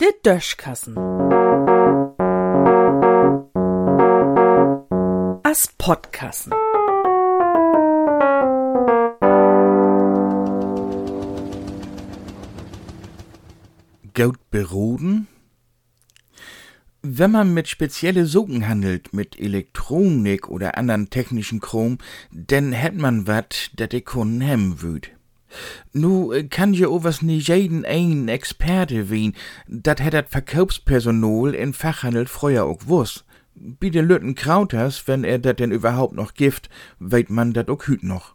Der Döschkassen. As Podkassen. Gaut beroden? Wenn man mit spezielle Socken handelt, mit Elektronik oder anderen technischen Chrom, dann hätt man wat, dat de Kunden hemmen wüt. Nu äh, kann je overs nie jeden ein Experte wien, dat hätt dat Verkaufspersonal in Fachhandel früher auch wuss. Bi den Lütten Krauters, wenn er dat denn überhaupt noch gift, weit man dat auch hüt noch.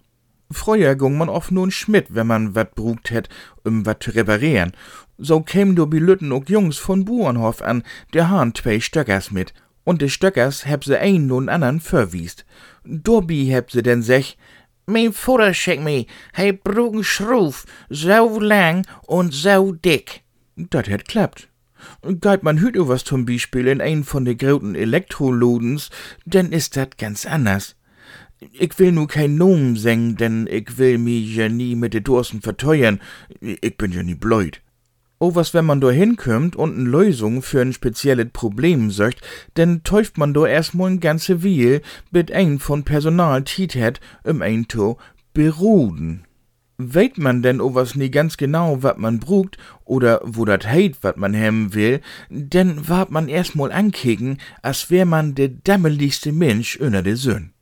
Früher gung man oft nun Schmidt, wenn man wat brugt hätt, um wat zu reparieren. So käm do bi Lütten ook Jungs von Burenhof an, der han zwei Stöckers mit. Und de Stöckers heb se ein nun andern verwiest. Dobi heb se denn sech, mein Vater schick mi, hei brugen Schruf, so lang und so dick. Dat hätt klappt. Geit man hüt was zum Beispiel in ein von de groten Elektrolodens, denn ist dat ganz anders. Ich will nu kein Nomen singen, denn ich will mi ja nie mit de Dursten verteuern. Ich bin ja nie blöd. Oh, was wenn man da hinkömmt und n Lösung für ein spezielles Problem söcht, denn täuft man do erstmal n ganze Wiel, bit ein von Personal tit het, um ein to beruhen. Weet man denn o was nie ganz genau, wat man brugt, oder wo dat heit, wat man hemmen will, denn wart man erstmal ankicken, als wär man de dammeligste Mensch unter de Sön.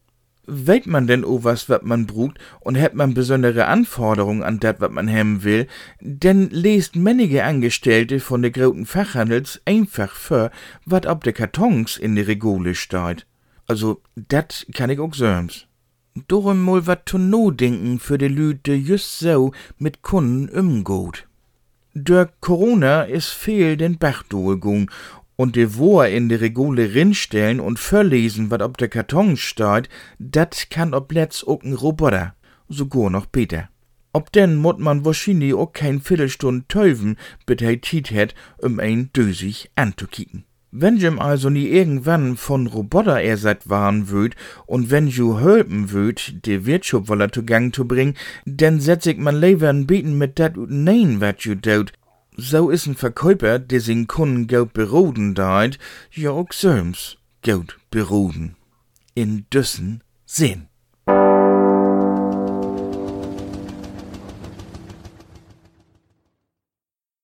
Weet man denn o was, wat man brugt, und hätt man besondere Anforderungen an dat, wat man hemmen will, denn lest männige Angestellte von de groten Fachhandels einfach für, wat ob de Kartons in de Regole steht. Also, dat kann ich auch söms. Dorum mal wat to no denken für de Lüte just so mit Kunden umgeht. Der Corona is viel den Bach durchgegangen und de Wohr in de Regule rinstellen und verlesen, wat ob der Karton steht, dat kann ob letzt ook n Roboter, sogar noch Peter. Ob denn mut man wahrscheinlich auch kein Viertelstunde täufen, bis er Tiet hat, um ein dösig anzukicken. Wenn jem also nie irgendwann von Roboter ersatt waren würd und wenn ju helpen würd, de Wirtschupwoller zu Gang zu bringen, denn setz ich man lieber n Beten mit dat ut nein, wat ju daut, so is ein Verkäuper, der sin Kunden gaut beroden deit, ja auch söms gaut beroden. In düssen Sinn.